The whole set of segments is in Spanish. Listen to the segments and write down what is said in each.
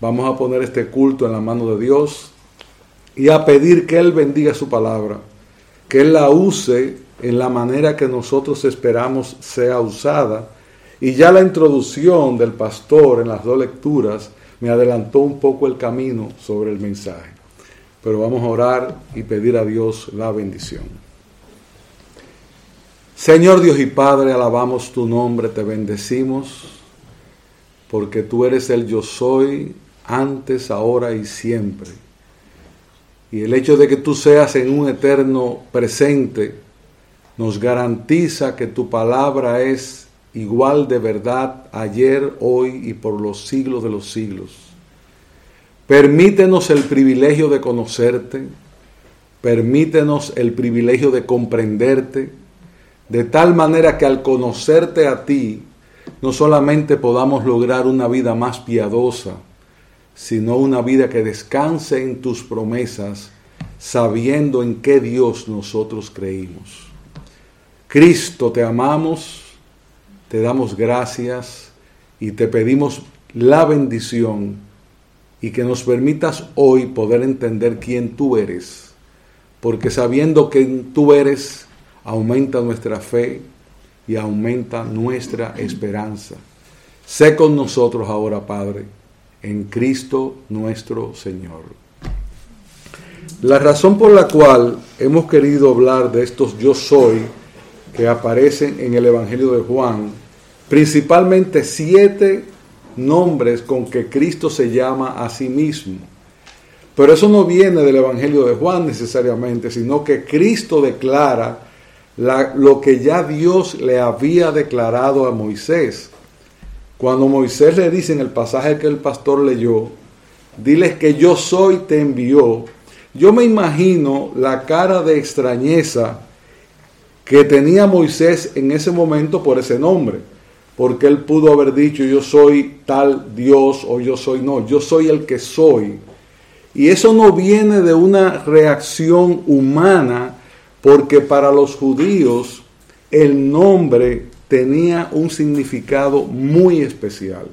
Vamos a poner este culto en la mano de Dios y a pedir que Él bendiga su palabra, que Él la use en la manera que nosotros esperamos sea usada. Y ya la introducción del pastor en las dos lecturas me adelantó un poco el camino sobre el mensaje. Pero vamos a orar y pedir a Dios la bendición. Señor Dios y Padre, alabamos tu nombre, te bendecimos, porque tú eres el yo soy, antes, ahora y siempre. Y el hecho de que tú seas en un eterno presente nos garantiza que tu palabra es igual de verdad ayer, hoy y por los siglos de los siglos. Permítenos el privilegio de conocerte, permítenos el privilegio de comprenderte, de tal manera que al conocerte a ti, no solamente podamos lograr una vida más piadosa, sino una vida que descanse en tus promesas, sabiendo en qué Dios nosotros creímos. Cristo, te amamos, te damos gracias y te pedimos la bendición y que nos permitas hoy poder entender quién tú eres, porque sabiendo quién tú eres, aumenta nuestra fe y aumenta nuestra esperanza. Sé con nosotros ahora, Padre, en Cristo nuestro Señor. La razón por la cual hemos querido hablar de estos yo soy que aparecen en el Evangelio de Juan, principalmente siete nombres con que Cristo se llama a sí mismo. Pero eso no viene del Evangelio de Juan necesariamente, sino que Cristo declara lo que ya Dios le había declarado a Moisés. Cuando Moisés le dice en el pasaje que el pastor leyó, diles que yo soy te envió, yo me imagino la cara de extrañeza que tenía Moisés en ese momento por ese nombre, porque él pudo haber dicho yo soy tal Dios o yo soy no, yo soy el que soy. Y eso no viene de una reacción humana, porque para los judíos el nombre tenía un significado muy especial.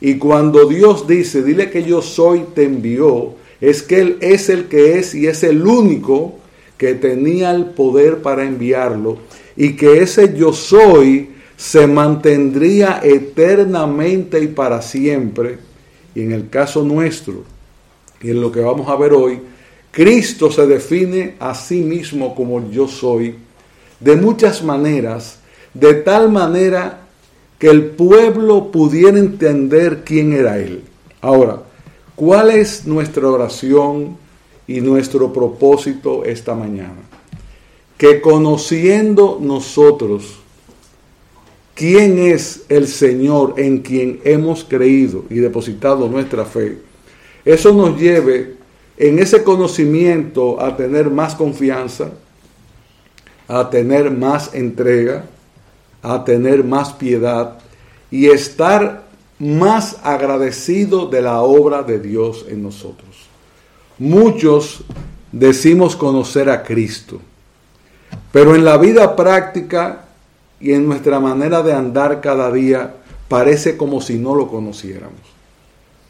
Y cuando Dios dice, dile que yo soy, te envió, es que Él es el que es y es el único que tenía el poder para enviarlo y que ese yo soy se mantendría eternamente y para siempre. Y en el caso nuestro, y en lo que vamos a ver hoy, Cristo se define a sí mismo como yo soy de muchas maneras, de tal manera que el pueblo pudiera entender quién era Él. Ahora, ¿cuál es nuestra oración y nuestro propósito esta mañana? Que conociendo nosotros quién es el Señor en quien hemos creído y depositado nuestra fe, eso nos lleve en ese conocimiento a tener más confianza, a tener más entrega, a tener más piedad y estar más agradecido de la obra de Dios en nosotros. Muchos decimos conocer a Cristo, pero en la vida práctica y en nuestra manera de andar cada día parece como si no lo conociéramos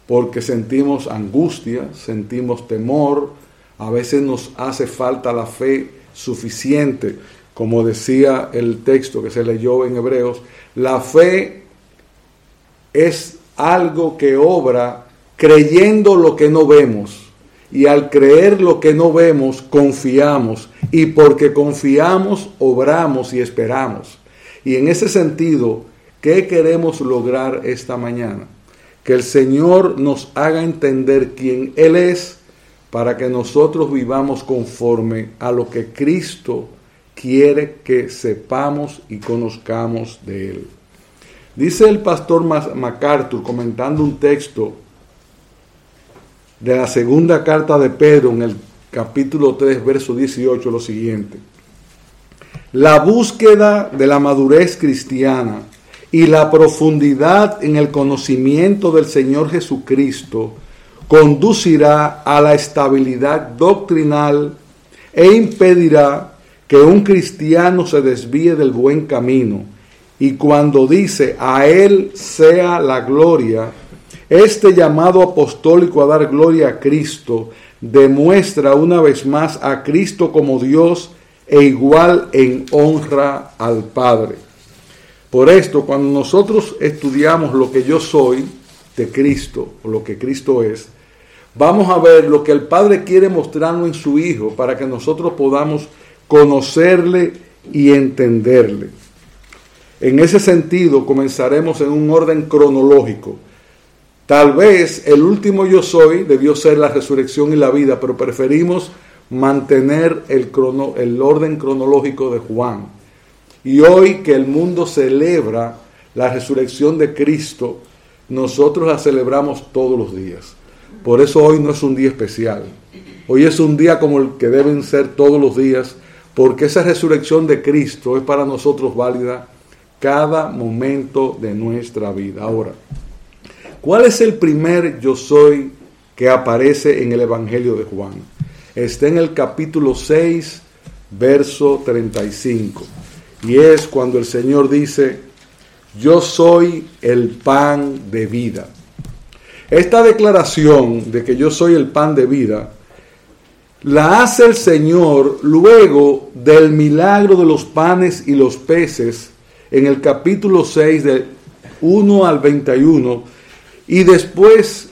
porque sentimos angustia, sentimos temor, a veces nos hace falta la fe suficiente, como decía el texto que se leyó en Hebreos, la fe es algo que obra creyendo lo que no vemos. Y al creer lo que no vemos, confiamos. Y porque confiamos, obramos y esperamos. Y en ese sentido, ¿qué queremos lograr esta mañana? Que el Señor nos haga entender quién Él es para que nosotros vivamos conforme a lo que Cristo quiere que sepamos y conozcamos de Él. Dice el pastor MacArthur comentando un texto de la segunda carta de Pedro en el capítulo 3, verso 18, lo siguiente. La búsqueda de la madurez cristiana y la profundidad en el conocimiento del Señor Jesucristo conducirá a la estabilidad doctrinal e impedirá que un cristiano se desvíe del buen camino. Y cuando dice a Él sea la gloria, Este llamado apostólico a dar gloria a Cristo demuestra una vez más a Cristo como Dios e igual en honra al Padre. Por esto, cuando nosotros estudiamos lo que yo soy de Cristo, o lo que Cristo es, vamos a ver lo que el Padre quiere mostrarnos en su Hijo para que nosotros podamos conocerle y entenderle. En ese sentido, comenzaremos en un orden cronológico. Tal vez el último yo soy debió ser la resurrección y la vida, pero preferimos mantener el, el orden cronológico de Juan. Y hoy que el mundo celebra la resurrección de Cristo, nosotros la celebramos todos los días. Por eso hoy no es un día especial. Hoy es un día como el que deben ser todos los días, porque esa resurrección de Cristo es para nosotros válida cada momento de nuestra vida. Ahora, ¿cuál es el primer yo soy que aparece en el Evangelio de Juan? Está en el capítulo 6, verso 35. Y es cuando el Señor dice, yo soy el pan de vida. Esta declaración de que yo soy el pan de vida la hace el Señor luego del milagro de los panes y los peces en el capítulo 6 de 1 al 21 y después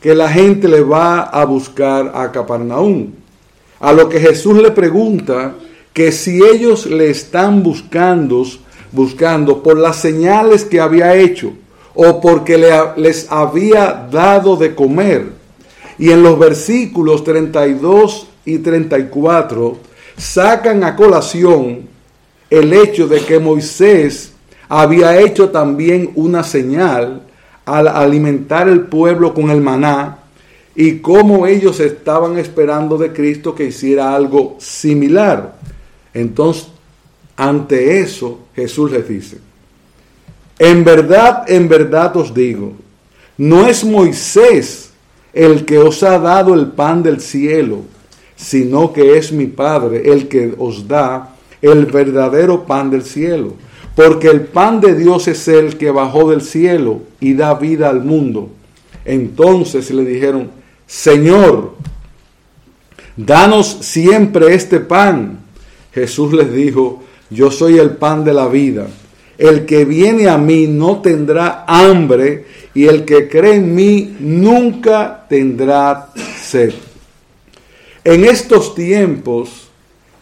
que la gente le va a buscar a Capernaum. A lo que Jesús le pregunta que si ellos le están buscando, buscando por las señales que había hecho o porque les había dado de comer. Y en los versículos 32 y 34 sacan a colación el hecho de que Moisés había hecho también una señal al alimentar el pueblo con el maná y cómo ellos estaban esperando de Cristo que hiciera algo similar. Entonces, ante eso, Jesús les dice, en verdad, en verdad os digo, no es Moisés el que os ha dado el pan del cielo, sino que es mi Padre el que os da el verdadero pan del cielo. Porque el pan de Dios es el que bajó del cielo y da vida al mundo. Entonces le dijeron, Señor, danos siempre este pan. Jesús les dijo, yo soy el pan de la vida. El que viene a mí no tendrá hambre y el que cree en mí nunca tendrá sed. En estos tiempos,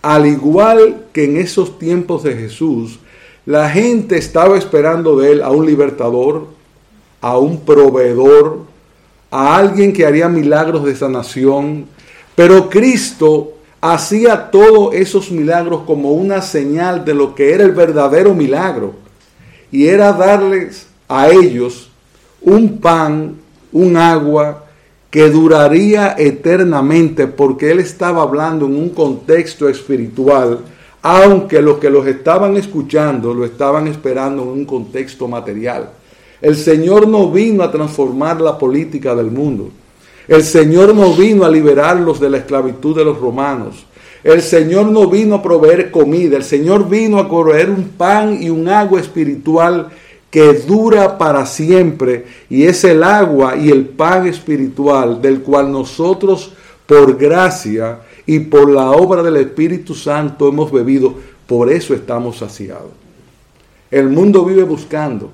al igual que en esos tiempos de Jesús, la gente estaba esperando de él a un libertador, a un proveedor, a alguien que haría milagros de sanación, pero Cristo hacía todos esos milagros como una señal de lo que era el verdadero milagro, y era darles a ellos un pan, un agua, que duraría eternamente porque él estaba hablando en un contexto espiritual, aunque los que los estaban escuchando lo estaban esperando en un contexto material. El Señor no vino a transformar la política del mundo. El Señor no vino a liberarlos de la esclavitud de los romanos. El Señor no vino a proveer comida. El Señor vino a proveer un pan y un agua espiritual que dura para siempre y es el agua y el pan espiritual del cual nosotros por gracia y por la obra del Espíritu Santo hemos bebido, por eso estamos saciados. El mundo vive buscando,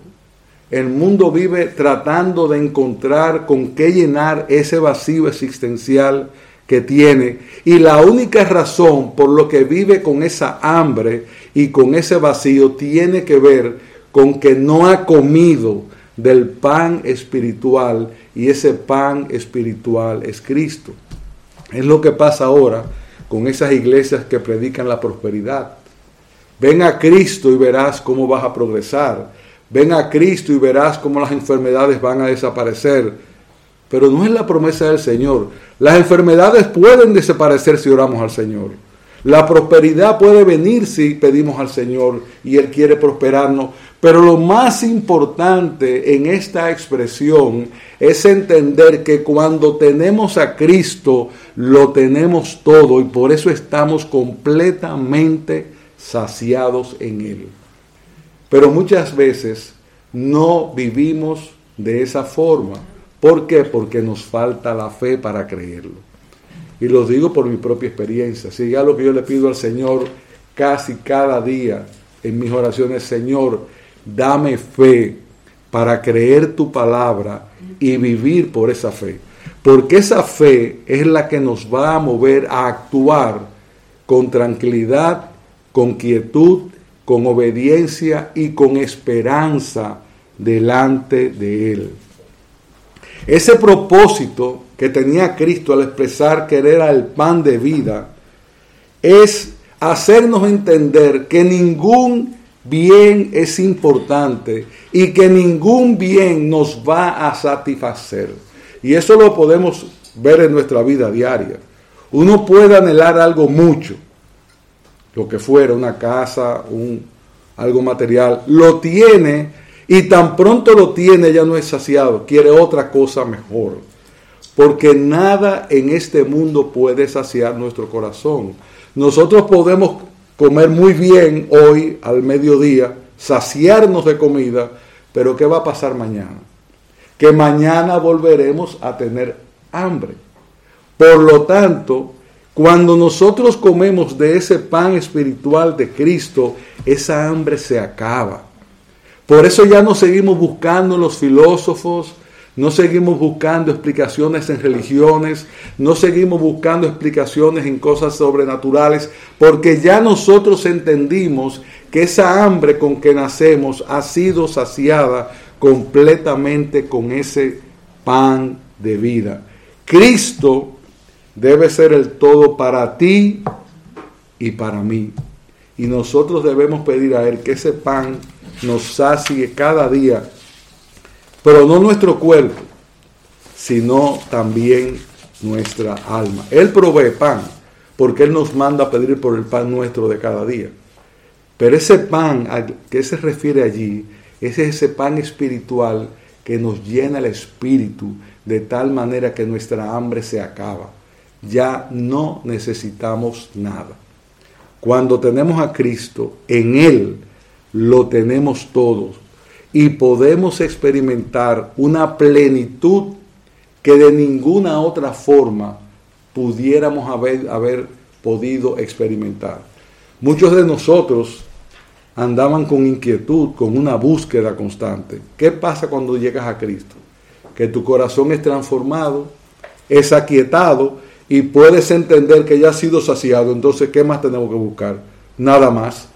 el mundo vive tratando de encontrar con qué llenar ese vacío existencial que tiene y la única razón por lo que vive con esa hambre y con ese vacío tiene que ver con que no ha comido del pan espiritual y ese pan espiritual es Cristo. Es lo que pasa ahora con esas iglesias que predican la prosperidad. Ven a Cristo y verás cómo vas a progresar. Ven a Cristo y verás cómo las enfermedades van a desaparecer. Pero no es la promesa del Señor. Las enfermedades pueden desaparecer si oramos al Señor. La prosperidad puede venir si pedimos al Señor y Él quiere prosperarnos, pero lo más importante en esta expresión es entender que cuando tenemos a Cristo lo tenemos todo y por eso estamos completamente saciados en Él. Pero muchas veces no vivimos de esa forma ¿Por qué? Porque nos falta la fe para creerlo. Y lo digo por mi propia experiencia. Si ya lo que yo le pido al Señor casi cada día en mis oraciones, Señor, dame fe para creer tu palabra y vivir por esa fe. Porque esa fe es la que nos va a mover a actuar con tranquilidad, con quietud, con obediencia y con esperanza delante de Él. Ese propósito que tenía Cristo al expresar que Él era el pan de vida es hacernos entender que ningún bien es importante y que ningún bien nos va a satisfacer. Y eso lo podemos ver en nuestra vida diaria. Uno puede anhelar algo mucho, lo que fuera, una casa, un, algo material, lo tiene y tan pronto lo tiene ya no es saciado, quiere otra cosa mejor. Porque nada en este mundo puede saciar nuestro corazón. Nosotros podemos comer muy bien hoy al mediodía, saciarnos de comida, pero ¿qué va a pasar mañana? Que mañana volveremos a tener hambre. Por lo tanto, cuando nosotros comemos de ese pan espiritual de Cristo, esa hambre se acaba. Por eso ya no seguimos buscando los filósofos, no seguimos buscando explicaciones en religiones, no seguimos buscando explicaciones en cosas sobrenaturales, porque ya nosotros entendimos que esa hambre con que nacemos ha sido saciada completamente con ese pan de vida. Cristo debe ser el todo para ti y para mí. Y nosotros debemos pedir a Él que ese pan nos sacie cada día, pero no nuestro cuerpo, sino también nuestra alma. Él provee pan, porque Él nos manda a pedir por el pan nuestro de cada día. Pero ese pan a que se refiere allí, es ese pan espiritual que nos llena el espíritu de tal manera que nuestra hambre se acaba. Ya no necesitamos nada. Cuando tenemos a Cristo, en Él lo tenemos todos y podemos experimentar una plenitud que de ninguna otra forma pudiéramos haber, haber podido experimentar. Muchos de nosotros andaban con inquietud, con una búsqueda constante. ¿Qué pasa cuando llegas a Cristo? Que tu corazón es transformado, es aquietado y puedes entender que ya has sido saciado. Entonces, ¿qué más tenemos que buscar? Nada más.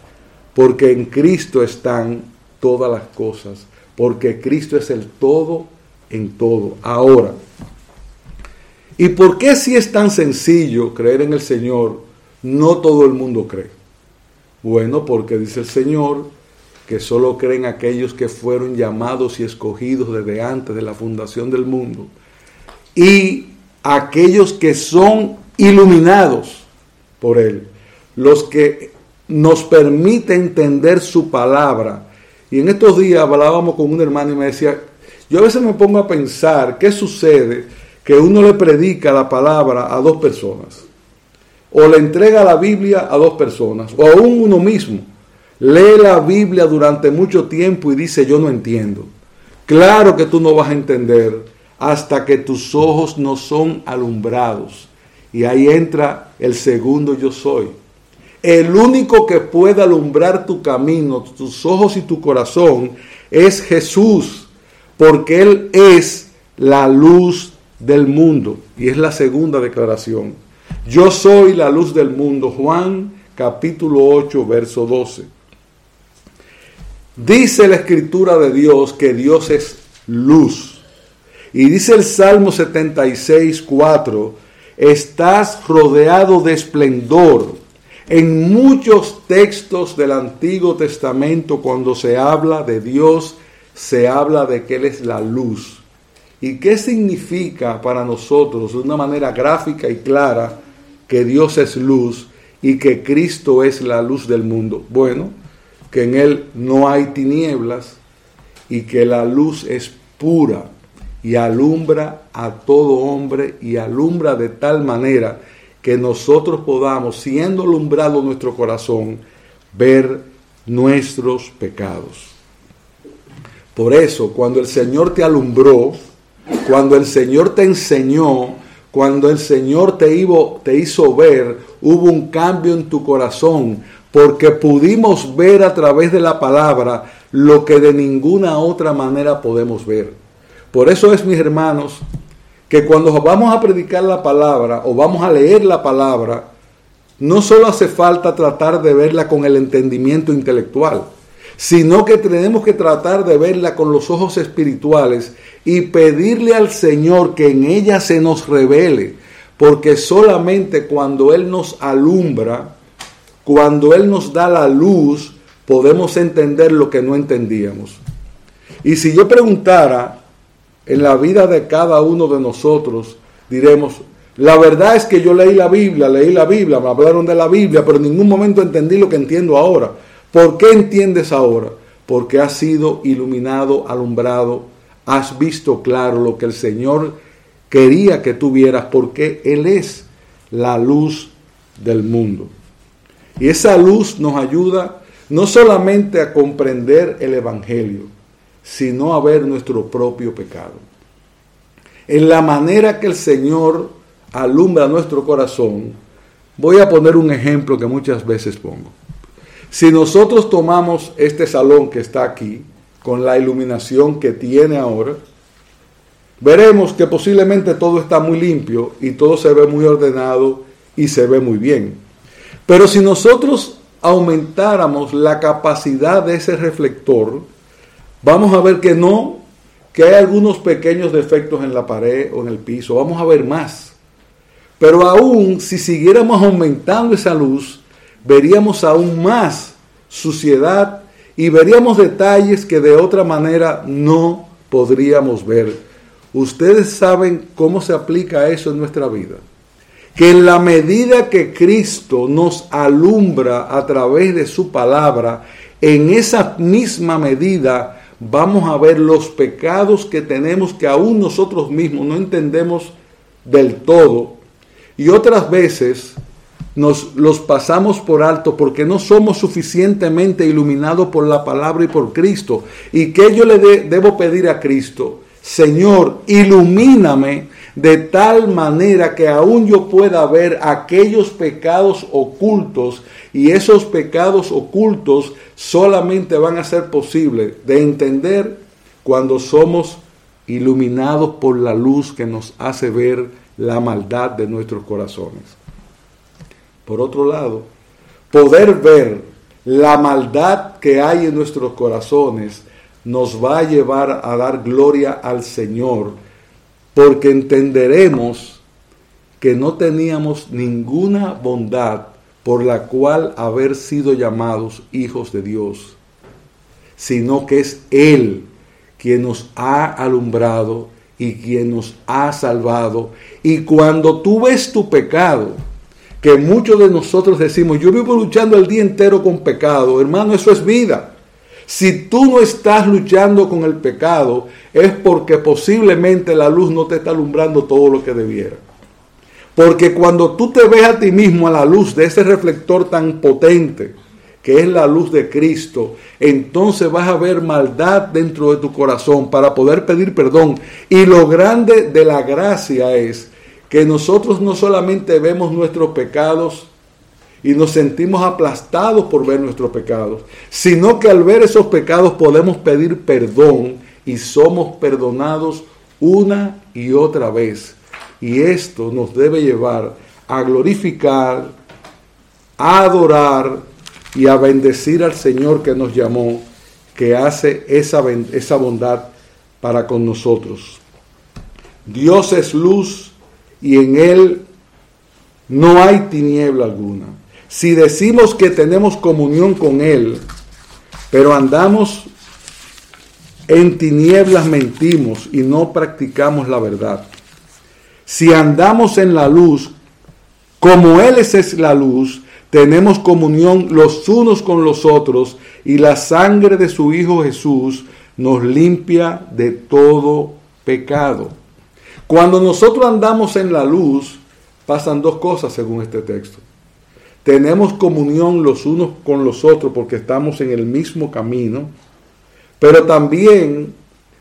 Porque en Cristo están todas las cosas. Porque Cristo es el todo en todo. Ahora, ¿y por qué si es tan sencillo creer en el Señor, no todo el mundo cree? Bueno, porque dice el Señor que solo creen aquellos que fueron llamados y escogidos desde antes de la fundación del mundo. Y aquellos que son iluminados por Él, los que nos permite entender su palabra. Y en estos días hablábamos con un hermano y me decía, yo a veces me pongo a pensar, ¿qué sucede? Que uno le predica la palabra a dos personas o le entrega la Biblia a dos personas, o aún uno mismo lee la Biblia durante mucho tiempo y dice yo no entiendo. Claro que tú no vas a entender hasta que tus ojos no son alumbrados. Y ahí entra el segundo yo soy. El único que puede alumbrar tu camino, tus ojos y tu corazón es Jesús, porque Él es la luz del mundo. Y es la segunda declaración. Yo soy la luz del mundo. Juan capítulo 8, verso 12. Dice la escritura de Dios que Dios es luz. Y dice el Salmo 76, 4, estás rodeado de esplendor. En muchos textos del Antiguo Testamento, cuando se habla de Dios, se habla de que Él es la luz. ¿Y qué significa para nosotros de una manera gráfica y clara que Dios es luz y que Cristo es la luz del mundo. Bueno, que en Él no hay tinieblas y que la luz es pura y alumbra a todo hombre y alumbra de tal manera que nosotros podamos, siendo alumbrado nuestro corazón, ver nuestros pecados. Por eso, cuando el Señor te alumbró, cuando el Señor te enseñó, cuando el Señor te te hizo ver, hubo un cambio en tu corazón, porque pudimos ver a través de la palabra lo que de ninguna otra manera podemos ver. Por eso es, mis hermanos, que cuando vamos a predicar la palabra o vamos a leer la palabra, no solo hace falta tratar de verla con el entendimiento intelectual, sino que tenemos que tratar de verla con los ojos espirituales y pedirle al Señor que en ella se nos revele, porque solamente cuando Él nos alumbra, cuando Él nos da la luz, podemos entender lo que no entendíamos. Y si yo preguntara en la vida de cada uno de nosotros, diremos, la verdad es que yo leí la Biblia, leí la Biblia, me hablaron de la Biblia, pero en ningún momento entendí lo que entiendo ahora. ¿Por qué entiendes ahora? Porque has sido iluminado, alumbrado, has visto claro lo que el Señor quería que tuvieras, porque Él es la luz del mundo. Y esa luz nos ayuda no solamente a comprender el Evangelio, sino a ver nuestro propio pecado. En la manera que el Señor alumbra nuestro corazón, voy a poner un ejemplo que muchas veces pongo. Si nosotros tomamos este salón que está aquí, con la iluminación que tiene ahora, veremos que posiblemente todo está muy limpio y todo se ve muy ordenado y se ve muy bien. Pero si nosotros aumentáramos la capacidad de ese reflector, vamos a ver que no, que hay algunos pequeños defectos en la pared o en el piso, vamos a ver más. Pero aún si siguiéramos aumentando esa luz, veríamos aún más suciedad y veríamos detalles que de otra manera no podríamos ver. Ustedes saben cómo se aplica eso en nuestra vida que en la medida que Cristo nos alumbra a través de su palabra, en esa misma medida vamos a ver los pecados que tenemos que aún nosotros mismos no entendemos del todo y otras veces nos los pasamos por alto porque no somos suficientemente iluminados por la palabra y por Cristo. ¿Y qué yo le debo pedir a Cristo? Señor, ilumíname de tal manera que aún yo pueda ver aquellos pecados ocultos y esos pecados ocultos solamente van a ser posibles de entender cuando somos iluminados por la luz que nos hace ver la maldad de nuestros corazones. Por otro lado, poder ver la maldad que hay en nuestros corazones nos va a llevar a dar gloria al Señor porque entenderemos que no teníamos ninguna bondad por la cual haber sido llamados hijos de Dios, sino que es Él quien nos ha alumbrado y quien nos ha salvado. Y cuando tú ves tu pecado, que muchos de nosotros decimos, yo vivo luchando el día entero con pecado, hermano, eso es vida. Si tú no estás luchando con el pecado, es porque posiblemente la luz no te está alumbrando todo lo que debiera. Porque cuando tú te ves a ti mismo a la luz de ese reflector tan potente, que es la luz de Cristo, entonces vas a ver maldad dentro de tu corazón para poder pedir perdón. Y lo grande de la gracia es que nosotros no solamente vemos nuestros pecados y nos sentimos aplastados por ver nuestros pecados, sino que al ver esos pecados podemos pedir perdón y somos perdonados una y otra vez. Y esto nos debe llevar a glorificar, a adorar y a bendecir al Señor que nos llamó, que hace esa, esa bondad para con nosotros. Dios es luz y en Él no hay tiniebla alguna. Si decimos que tenemos comunión con Él, pero andamos en tinieblas, mentimos y no practicamos la verdad. Si andamos en la luz, como Él es la luz, tenemos comunión los unos con los otros y la sangre de su Hijo Jesús nos limpia de todo pecado. Cuando nosotros andamos en la luz, pasan dos cosas según este texto tenemos comunión los unos con los otros porque estamos en el mismo camino, pero también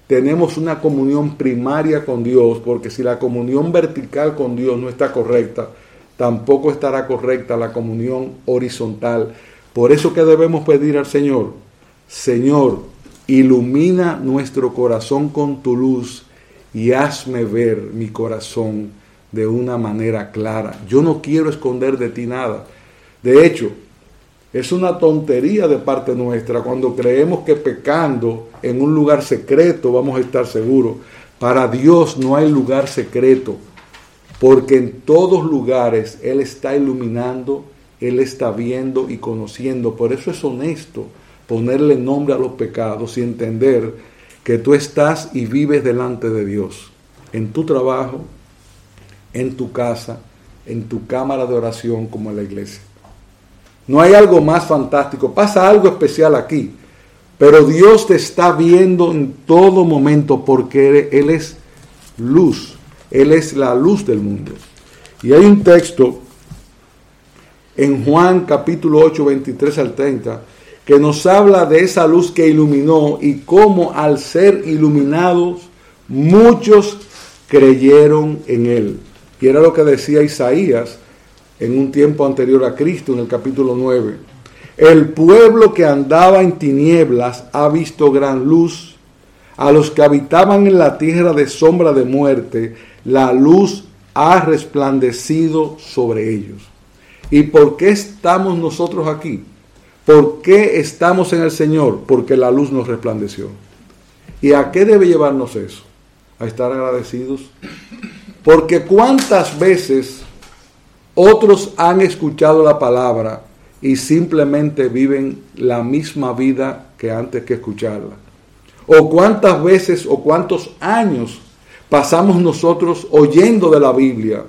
tenemos una comunión primaria con Dios, porque si la comunión vertical con Dios no está correcta, tampoco estará correcta la comunión horizontal. Por eso que debemos pedir al Señor, Señor, ilumina nuestro corazón con tu luz y hazme ver mi corazón de una manera clara. Yo no quiero esconder de ti nada. De hecho, es una tontería de parte nuestra cuando creemos que pecando en un lugar secreto vamos a estar seguros. Para Dios no hay lugar secreto, porque en todos lugares Él está iluminando, Él está viendo y conociendo. Por eso es honesto ponerle nombre a los pecados y entender que tú estás y vives delante de Dios, en tu trabajo, en tu casa, en tu cámara de oración como en la iglesia. No hay algo más fantástico, pasa algo especial aquí, pero Dios te está viendo en todo momento porque Él es luz, Él es la luz del mundo. Y hay un texto en Juan capítulo 8, 23 al 30, que nos habla de esa luz que iluminó y cómo al ser iluminados muchos creyeron en Él. Y era lo que decía Isaías en un tiempo anterior a Cristo, en el capítulo 9. El pueblo que andaba en tinieblas ha visto gran luz. A los que habitaban en la tierra de sombra de muerte, la luz ha resplandecido sobre ellos. ¿Y por qué estamos nosotros aquí? ¿Por qué estamos en el Señor? Porque la luz nos resplandeció. ¿Y a qué debe llevarnos eso? A estar agradecidos. Porque cuántas veces otros han escuchado la palabra y simplemente viven la misma vida que antes que escucharla. O cuántas veces o cuántos años pasamos nosotros oyendo de la Biblia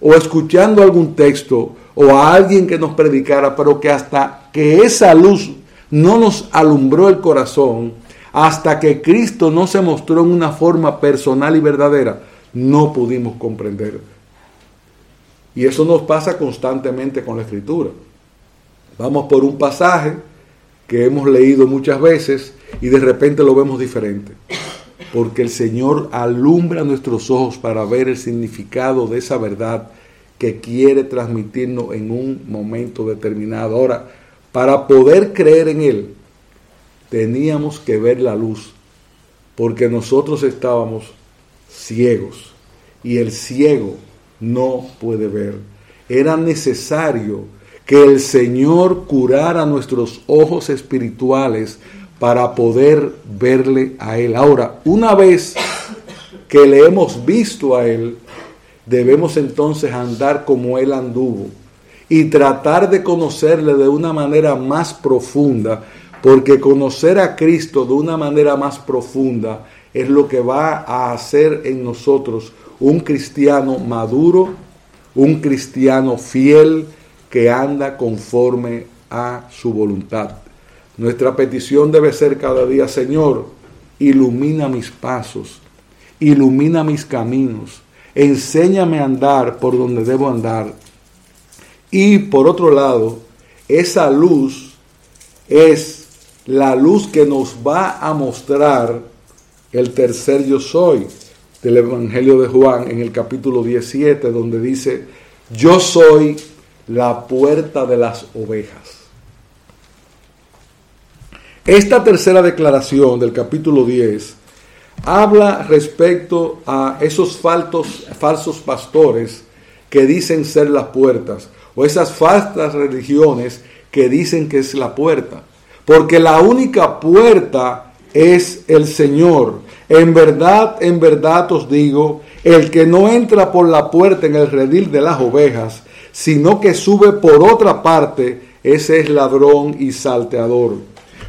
o escuchando algún texto o a alguien que nos predicara, pero que hasta que esa luz no nos alumbró el corazón, hasta que Cristo no se mostró en una forma personal y verdadera, no pudimos comprender y eso nos pasa constantemente con la escritura. Vamos por un pasaje que hemos leído muchas veces y de repente lo vemos diferente. Porque el Señor alumbra nuestros ojos para ver el significado de esa verdad que quiere transmitirnos en un momento determinado. Ahora, para poder creer en Él, teníamos que ver la luz, porque nosotros estábamos ciegos y el ciego no puede ver. Era necesario que el Señor curara nuestros ojos espirituales para poder verle a Él. Ahora, una vez que le hemos visto a Él, debemos entonces andar como Él anduvo y tratar de conocerle de una manera más profunda, porque conocer a Cristo de una manera más profunda es lo que va a hacer en nosotros un cristiano maduro, un cristiano fiel que anda conforme a su voluntad. Nuestra petición debe ser cada día, Señor, ilumina mis pasos, ilumina mis caminos, enséñame a andar por donde debo andar. Y por otro lado, esa luz es la luz que nos va a mostrar el tercer yo soy, del Evangelio de Juan en el capítulo 17, donde dice, yo soy la puerta de las ovejas. Esta tercera declaración del capítulo 10 habla respecto a esos falsos pastores que dicen ser las puertas, o esas falsas religiones que dicen que es la puerta. Porque la única puerta es el Señor. En verdad, en verdad os digo, el que no entra por la puerta en el redil de las ovejas, sino que sube por otra parte, ese es ladrón y salteador.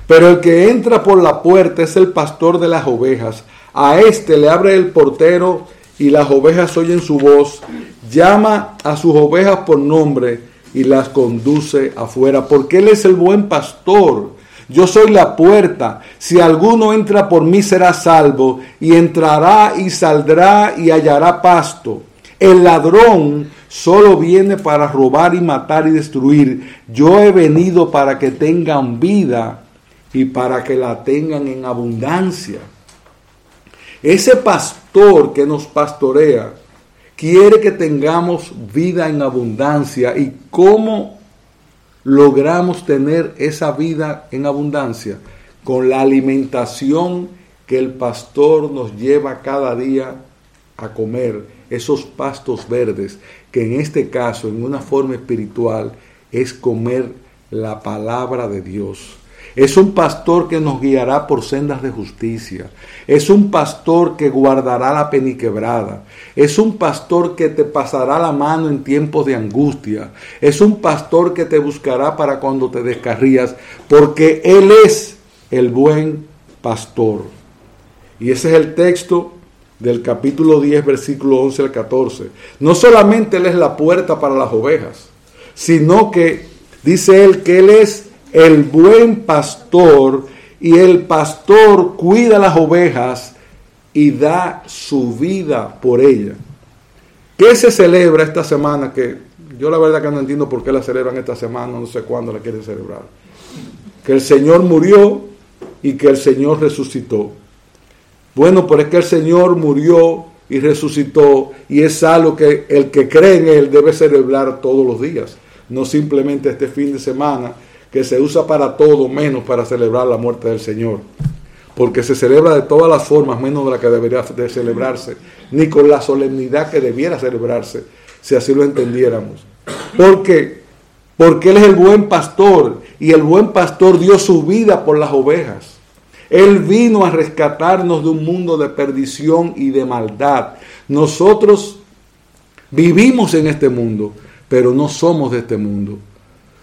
Pero el que entra por la puerta es el pastor de las ovejas. A éste le abre el portero y las ovejas oyen su voz. Llama a sus ovejas por nombre y las conduce afuera, porque él es el buen pastor yo soy la puerta. Si alguno entra por mí será salvo, y entrará y saldrá y hallará pasto. El ladrón solo viene para robar y matar y destruir. Yo he venido para que tengan vida y para que la tengan en abundancia. Ese pastor que nos pastorea quiere que tengamos vida en abundancia. ¿Y cómo logramos tener esa vida en abundancia? Con la alimentación que el pastor nos lleva cada día a comer, esos pastos verdes, que en este caso, en una forma espiritual, es comer la palabra de Dios. Es un pastor que nos guiará por sendas de justicia. Es un pastor que guardará la peniquebrada. Es un pastor que te pasará la mano en tiempos de angustia. Es un pastor que te buscará para cuando te descarrías, porque Él es el buen pastor. Y ese es el texto del capítulo 10, versículo 11 al 14. No solamente Él es la puerta para las ovejas, sino que dice Él que Él es el buen pastor y el pastor cuida las ovejas y da su vida por ella. ¿Qué se celebra esta semana? Que yo la verdad que no entiendo por qué la celebran esta semana, no sé cuándo la quieren celebrar. Que el Señor murió y que el Señor resucitó. Bueno, pero es que el Señor murió y resucitó y es algo que el que cree en Él debe celebrar todos los días, no simplemente este fin de semana que se usa para todo menos para celebrar la muerte del Señor. Porque se celebra de todas las formas menos de la que debería de celebrarse, ni con la solemnidad que debiera celebrarse, si así lo entendiéramos. Porque porque él es el buen pastor y el buen pastor dio su vida por las ovejas. Él vino a rescatarnos de un mundo de perdición y de maldad. Nosotros vivimos en este mundo, pero no somos de este mundo.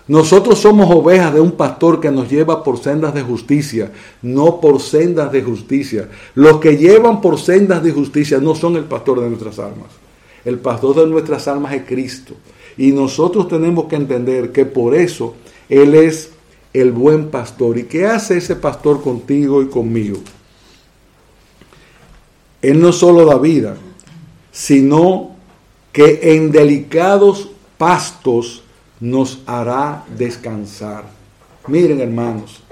Nosotros somos ovejas de un pastor que nos lleva por sendas de justicia, no por sendas de justicia. Los que llevan por sendas de justicia no son el pastor de nuestras almas. El pastor de nuestras almas es Cristo. Y nosotros tenemos que entender que por eso Él es el buen pastor. ¿Y qué hace ese pastor contigo y conmigo? Él no solo da vida, sino que en delicados pastos nos hará descansar. Miren hermanos,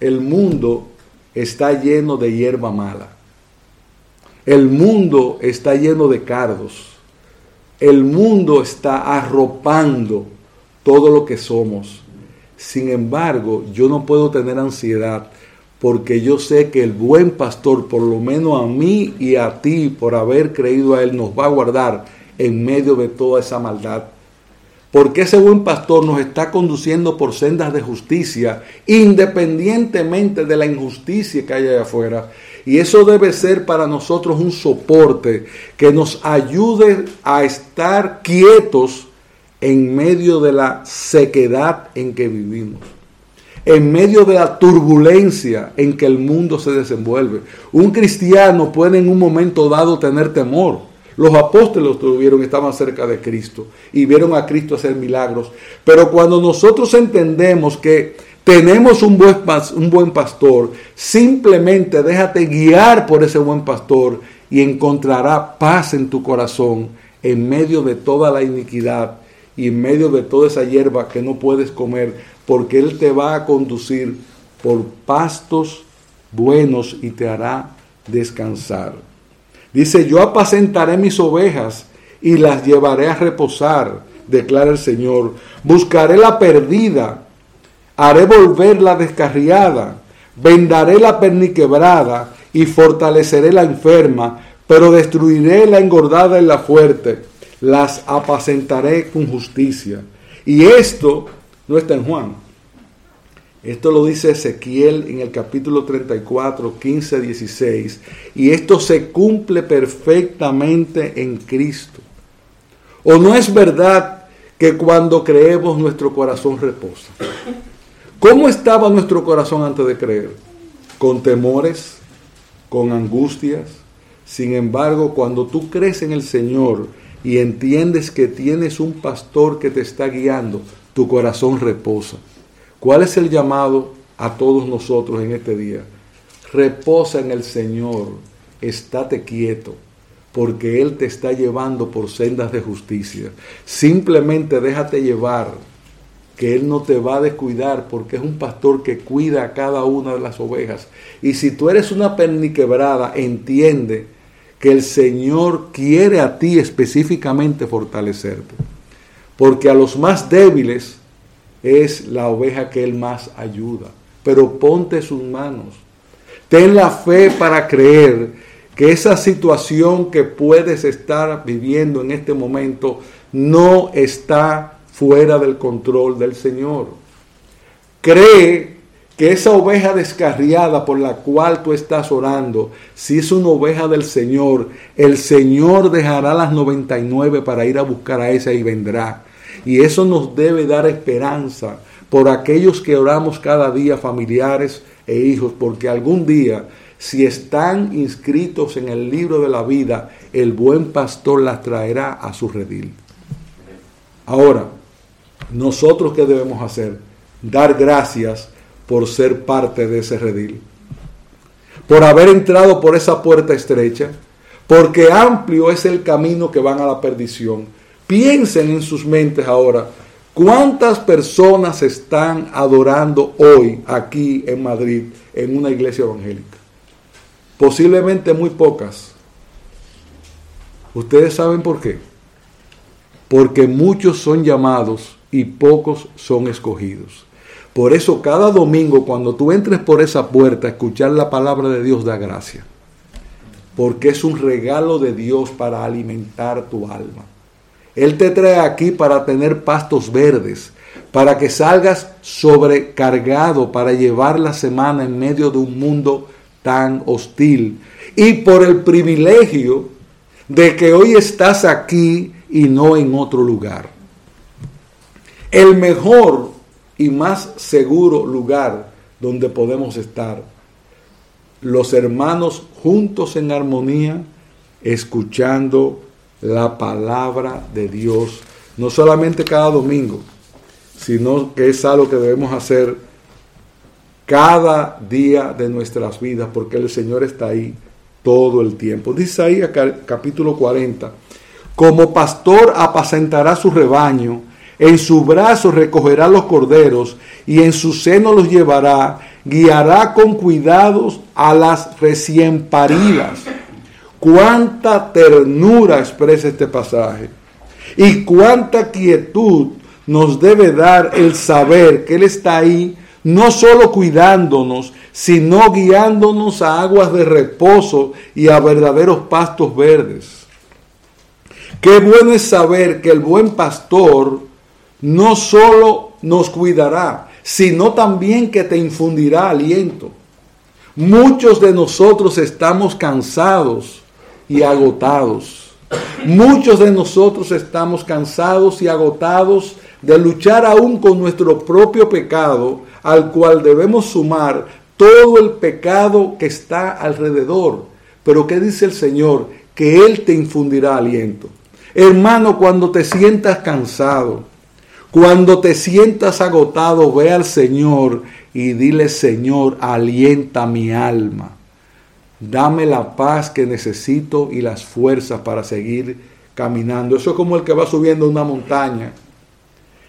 el mundo está lleno de hierba mala. El mundo está lleno de cardos. El mundo está arropando todo lo que somos. Sin embargo, yo no puedo tener ansiedad porque yo sé que el buen pastor, por lo menos a mí y a ti, por haber creído a Él, nos va a guardar en medio de toda esa maldad porque ese buen pastor nos está conduciendo por sendas de justicia, independientemente de la injusticia que haya allá afuera. Y eso debe ser para nosotros un soporte que nos ayude a estar quietos en medio de la sequedad en que vivimos, en medio de la turbulencia en que el mundo se desenvuelve. Un cristiano puede en un momento dado tener temor, los apóstoles tuvieron, estaban cerca de Cristo y vieron a Cristo hacer milagros. Pero cuando nosotros entendemos que tenemos un buen, un buen pastor, simplemente déjate guiar por ese buen pastor y encontrará paz en tu corazón en medio de toda la iniquidad y en medio de toda esa hierba que no puedes comer, porque Él te va a conducir por pastos buenos y te hará descansar. Dice, yo apacentaré mis ovejas y las llevaré a reposar, declara el Señor. Buscaré la perdida, haré volver la descarriada, vendaré la perniquebrada y fortaleceré la enferma, pero destruiré la engordada y la fuerte, las apacentaré con justicia. Y esto no está en Juan, esto lo dice Ezequiel en el capítulo 34, 15, 16. Y esto se cumple perfectamente en Cristo. ¿O no es verdad que cuando creemos nuestro corazón reposa? ¿Cómo estaba nuestro corazón antes de creer? Con temores, con angustias. Sin embargo, cuando tú crees en el Señor y entiendes que tienes un pastor que te está guiando, tu corazón reposa. ¿Cuál es el llamado a todos nosotros en este día? Reposa en el Señor, estate quieto, porque Él te está llevando por sendas de justicia. Simplemente déjate llevar, que Él no te va a descuidar porque es un pastor que cuida a cada una de las ovejas. Y si tú eres una perniquebrada, entiende que el Señor quiere a ti específicamente fortalecerte. Porque a los más débiles es la oveja que Él más ayuda. Pero ponte sus manos. Ten la fe para creer que esa situación que puedes estar viviendo en este momento no está fuera del control del Señor. Cree que esa oveja descarriada por la cual tú estás orando, si es una oveja del Señor, el Señor dejará las 99 para ir a buscar a esa y vendrá. Y eso nos debe dar esperanza por aquellos que oramos cada día, familiares e hijos, porque algún día, si están inscritos en el libro de la vida, el buen pastor las traerá a su redil. Ahora, nosotros qué debemos hacer? Dar gracias por ser parte de ese redil. Por haber entrado por esa puerta estrecha, porque amplio es el camino que van a la perdición. Piensen en sus mentes ahora, ¿cuántas personas están adorando hoy aquí en Madrid en una iglesia evangélica? Posiblemente muy pocas. ¿Ustedes saben por qué? Porque muchos son llamados y pocos son escogidos. Por eso cada domingo cuando tú entres por esa puerta a escuchar la palabra de Dios da gracia. Porque es un regalo de Dios para alimentar tu alma. Él te trae aquí para tener pastos verdes, para que salgas sobrecargado para llevar la semana en medio de un mundo tan hostil. Y por el privilegio de que hoy estás aquí y no en otro lugar el mejor y más seguro lugar donde podemos estar. Los hermanos juntos en armonía, escuchando la palabra de Dios, no solamente cada domingo, sino que es algo que debemos hacer cada día de nuestras vidas, porque el Señor está ahí todo el tiempo. Dice ahí capítulo 40, como pastor apacentará su rebaño, en su brazo recogerá los corderos y en su seno los llevará. Guiará con cuidados a las recién paridas. Cuánta ternura expresa este pasaje. Y cuánta quietud nos debe dar el saber que Él está ahí, no solo cuidándonos, sino guiándonos a aguas de reposo y a verdaderos pastos verdes. Qué bueno es saber que el buen pastor no solo nos cuidará, sino también que te infundirá aliento. Muchos de nosotros estamos cansados y agotados. Muchos de nosotros estamos cansados y agotados de luchar aún con nuestro propio pecado, al cual debemos sumar todo el pecado que está alrededor. Pero ¿qué dice el Señor? Que Él te infundirá aliento. Hermano, cuando te sientas cansado, cuando te sientas agotado, ve al Señor y dile, Señor, alienta mi alma. Dame la paz que necesito y las fuerzas para seguir caminando. Eso es como el que va subiendo una montaña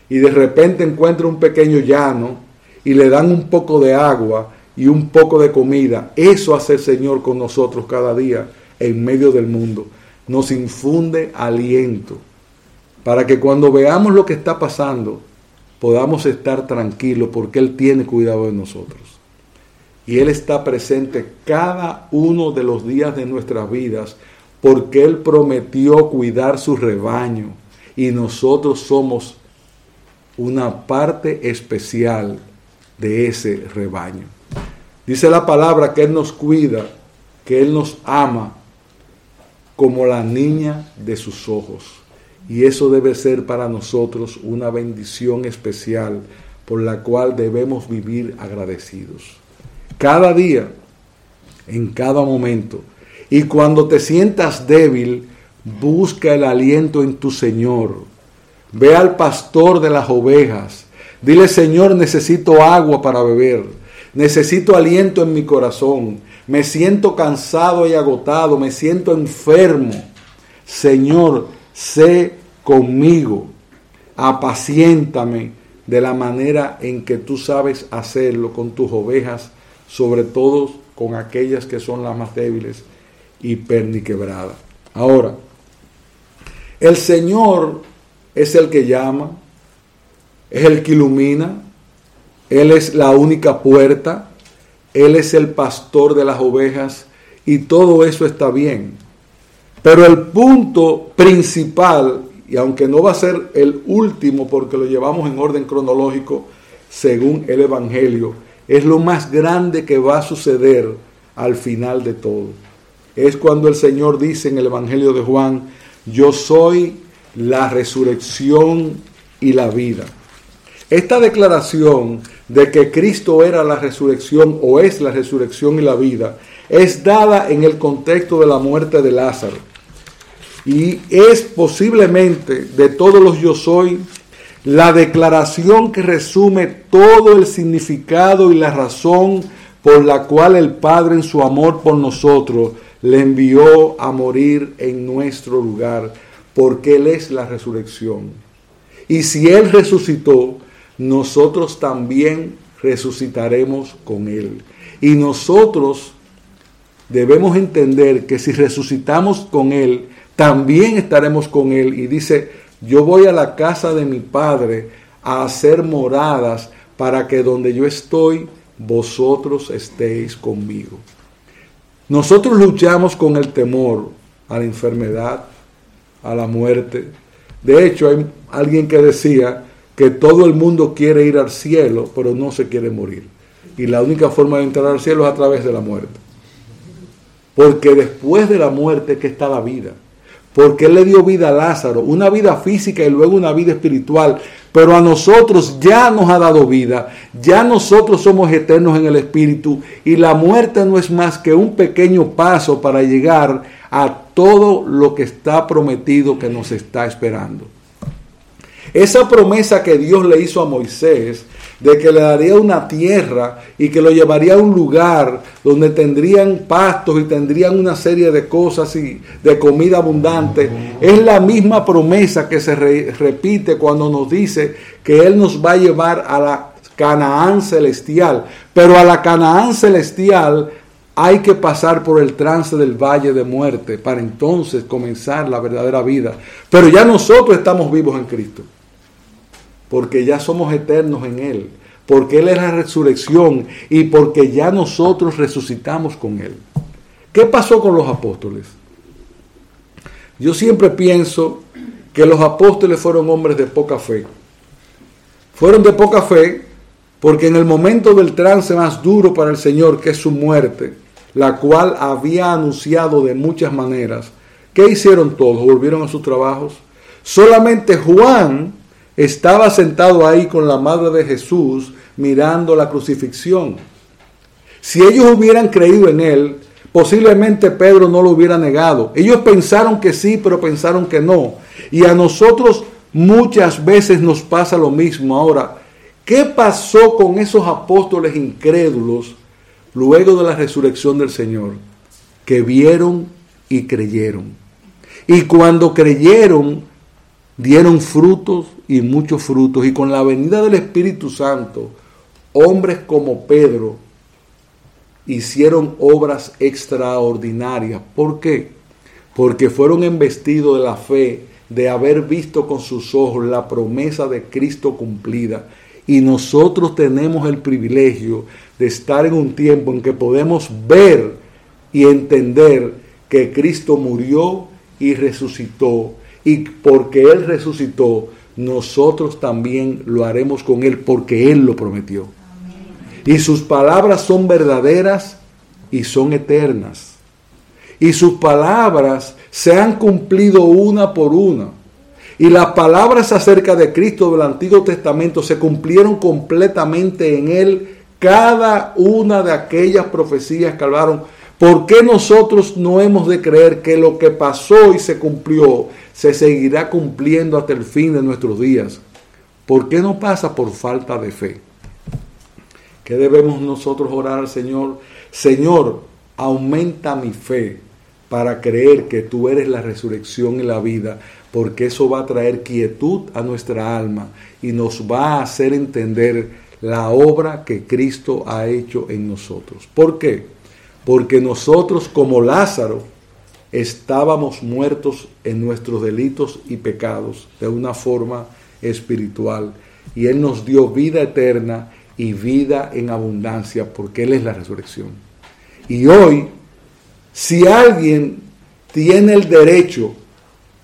y de repente encuentra un pequeño llano y le dan un poco de agua y un poco de comida. Eso hace el Señor con nosotros cada día en medio del mundo. Nos infunde aliento para que cuando veamos lo que está pasando podamos estar tranquilos porque Él tiene cuidado de nosotros. Y Él está presente cada uno de los días de nuestras vidas porque Él prometió cuidar su rebaño y nosotros somos una parte especial de ese rebaño. Dice la palabra que Él nos cuida, que Él nos ama como la niña de sus ojos. Y eso debe ser para nosotros una bendición especial por la cual debemos vivir agradecidos. Cada día, en cada momento. Y cuando te sientas débil, busca el aliento en tu Señor. Ve al pastor de las ovejas. Dile, Señor, necesito agua para beber. Necesito aliento en mi corazón. Me siento cansado y agotado. Me siento enfermo. Señor, sé conmigo, apaciéntame de la manera en que tú sabes hacerlo con tus ovejas, sobre todo con aquellas que son las más débiles y perniquebradas. Ahora, el Señor es el que llama, es el que ilumina, Él es la única puerta, Él es el pastor de las ovejas y todo eso está bien. Pero el punto principal, y aunque no va a ser el último porque lo llevamos en orden cronológico según el Evangelio, es lo más grande que va a suceder al final de todo. Es cuando el Señor dice en el Evangelio de Juan, yo soy la resurrección y la vida. Esta declaración de que Cristo era la resurrección o es la resurrección y la vida es dada en el contexto de la muerte de Lázaro. Y es posiblemente de todos los yo soy la declaración que resume todo el significado y la razón por la cual el Padre en su amor por nosotros le envió a morir en nuestro lugar, porque Él es la resurrección. Y si Él resucitó, nosotros también resucitaremos con Él. Y nosotros debemos entender que si resucitamos con Él, también estaremos con Él. Y dice, yo voy a la casa de mi Padre a hacer moradas para que donde yo estoy, vosotros estéis conmigo. Nosotros luchamos con el temor a la enfermedad, a la muerte. De hecho, hay alguien que decía que todo el mundo quiere ir al cielo, pero no se quiere morir. Y la única forma de entrar al cielo es a través de la muerte. Porque después de la muerte que está la vida porque Él le dio vida a Lázaro, una vida física y luego una vida espiritual, pero a nosotros ya nos ha dado vida, ya nosotros somos eternos en el Espíritu. Y la muerte no es más que un pequeño paso para llegar a todo lo que está prometido que nos está esperando. Esa promesa que Dios le hizo a Moisés de que le daría una tierra y que lo llevaría a un lugar donde tendrían pastos y tendrían una serie de cosas y de comida abundante, es la misma promesa que se repite cuando nos dice que Él nos va a llevar a la Canaán celestial. Pero a la Canaán celestial hay que pasar por el trance del valle de muerte para entonces comenzar la verdadera vida. Pero ya nosotros estamos vivos en Cristo porque ya somos eternos en Él, porque Él es la resurrección y porque ya nosotros resucitamos con Él. ¿Qué pasó con los apóstoles? Yo siempre pienso que los apóstoles fueron hombres de poca fe. Fueron de poca fe porque en el momento del trance más duro para el Señor, que es su muerte, la cual había anunciado de muchas maneras, ¿qué hicieron todos? ¿Volvieron a sus trabajos? Solamente Juan estaba sentado ahí con la madre de Jesús mirando la crucifixión. Si ellos hubieran creído en él, posiblemente Pedro no lo hubiera negado. Ellos pensaron que sí, pero pensaron que no. Y a nosotros muchas veces nos pasa lo mismo. Ahora, ¿qué pasó con esos apóstoles incrédulos luego de la resurrección del Señor? Que vieron y creyeron. Y cuando creyeron, dieron frutos y muchos frutos. Y con la venida del Espíritu Santo, hombres como Pedro hicieron obras extraordinarias. ¿Por qué? Porque fueron embestidos de la fe de haber visto con sus ojos la promesa de Cristo cumplida. Y nosotros tenemos el privilegio de estar en un tiempo en que podemos ver y entender que Cristo murió y resucitó y porque Él resucitó, nosotros también lo haremos con Él porque Él lo prometió. Y sus palabras son verdaderas y son eternas. Y sus palabras se han cumplido una por una. Y las palabras acerca de Cristo del Antiguo Testamento se cumplieron completamente en Él. Cada una de aquellas profecías que hablaron ¿Por qué nosotros no hemos de creer que lo que pasó y se cumplió se seguirá cumpliendo hasta el fin de nuestros días? ¿Por qué no pasa por falta de fe? ¿Qué debemos nosotros orar al Señor? Señor, aumenta mi fe para creer que tú eres la resurrección y la vida, porque eso va a traer quietud a nuestra alma y nos va a hacer entender la obra que Cristo ha hecho en nosotros. ¿Por qué? Porque nosotros como Lázaro estábamos muertos en nuestros delitos y pecados de una forma espiritual y Él nos dio vida eterna y vida en abundancia porque Él es la resurrección. Y hoy, si alguien tiene el derecho,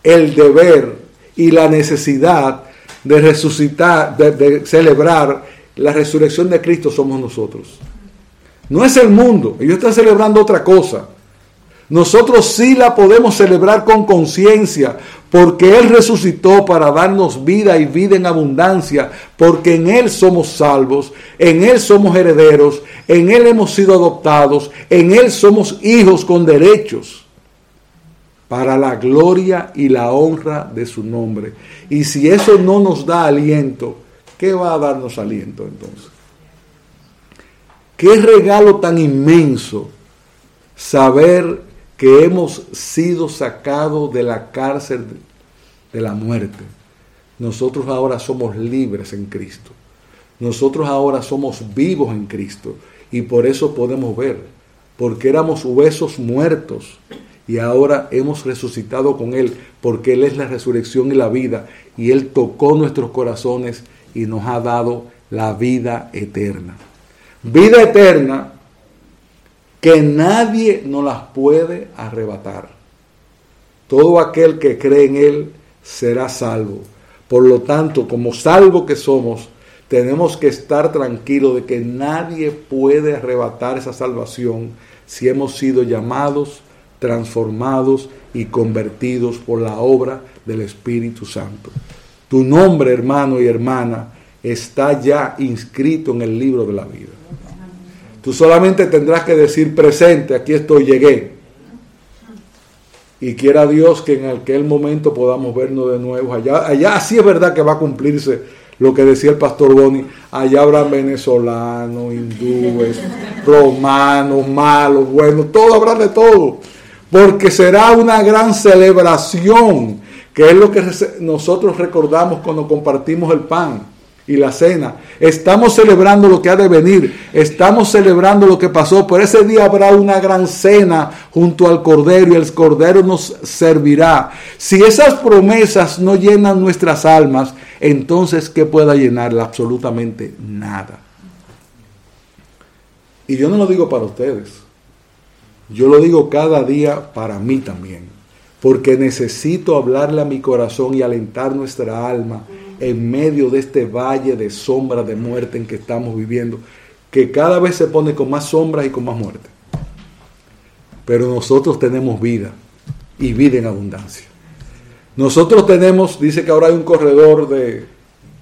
el deber y la necesidad de resucitar, de, celebrar la resurrección de Cristo, somos nosotros. No es el mundo, ellos están celebrando otra cosa. Nosotros sí la podemos celebrar con conciencia, porque Él resucitó para darnos vida y vida en abundancia, porque en Él somos salvos, en Él somos herederos, en Él hemos sido adoptados, en Él somos hijos con derechos, para la gloria y la honra de su nombre. Y si eso no nos da aliento, ¿qué va a darnos aliento entonces? Qué regalo tan inmenso saber que hemos sido sacados de la cárcel de la muerte. Nosotros ahora somos libres en Cristo. Nosotros ahora somos vivos en Cristo. Y por eso podemos ver, porque éramos huesos muertos y ahora hemos resucitado con Él, porque Él es la resurrección y la vida. Y Él tocó nuestros corazones y nos ha dado la vida eterna. Vida eterna que nadie nos las puede arrebatar. Todo aquel que cree en Él será salvo. Por lo tanto, como salvo que somos, tenemos que estar tranquilos de que nadie puede arrebatar esa salvación si hemos sido llamados, transformados y convertidos por la obra del Espíritu Santo. Tu nombre, hermano y hermana, está ya inscrito en el libro de la vida. Tú solamente tendrás que decir presente, aquí estoy, llegué. Y quiera Dios que en aquel momento podamos vernos de nuevo allá. Allá sí es verdad que va a cumplirse lo que decía el pastor Boni. Allá habrá venezolanos, hindúes, romanos, malos, buenos, todo habrá de todo. Porque será una gran celebración, que es lo que nosotros recordamos cuando compartimos el pan y la cena. Estamos celebrando lo que ha de venir. Estamos celebrando lo que pasó. Por ese día habrá una gran cena junto al Cordero y el Cordero nos servirá. Si esas promesas no llenan nuestras almas, entonces ¿qué pueda llenarla? Absolutamente nada. Y yo no lo digo para ustedes. Yo lo digo cada día para mí también. Porque necesito hablarle a mi corazón y alentar nuestra alma en medio de este valle de sombra de muerte en que estamos viviendo, que cada vez se pone con más sombras y con más muerte. Pero nosotros tenemos vida y vida en abundancia. Nosotros tenemos, dice que ahora hay un corredor de,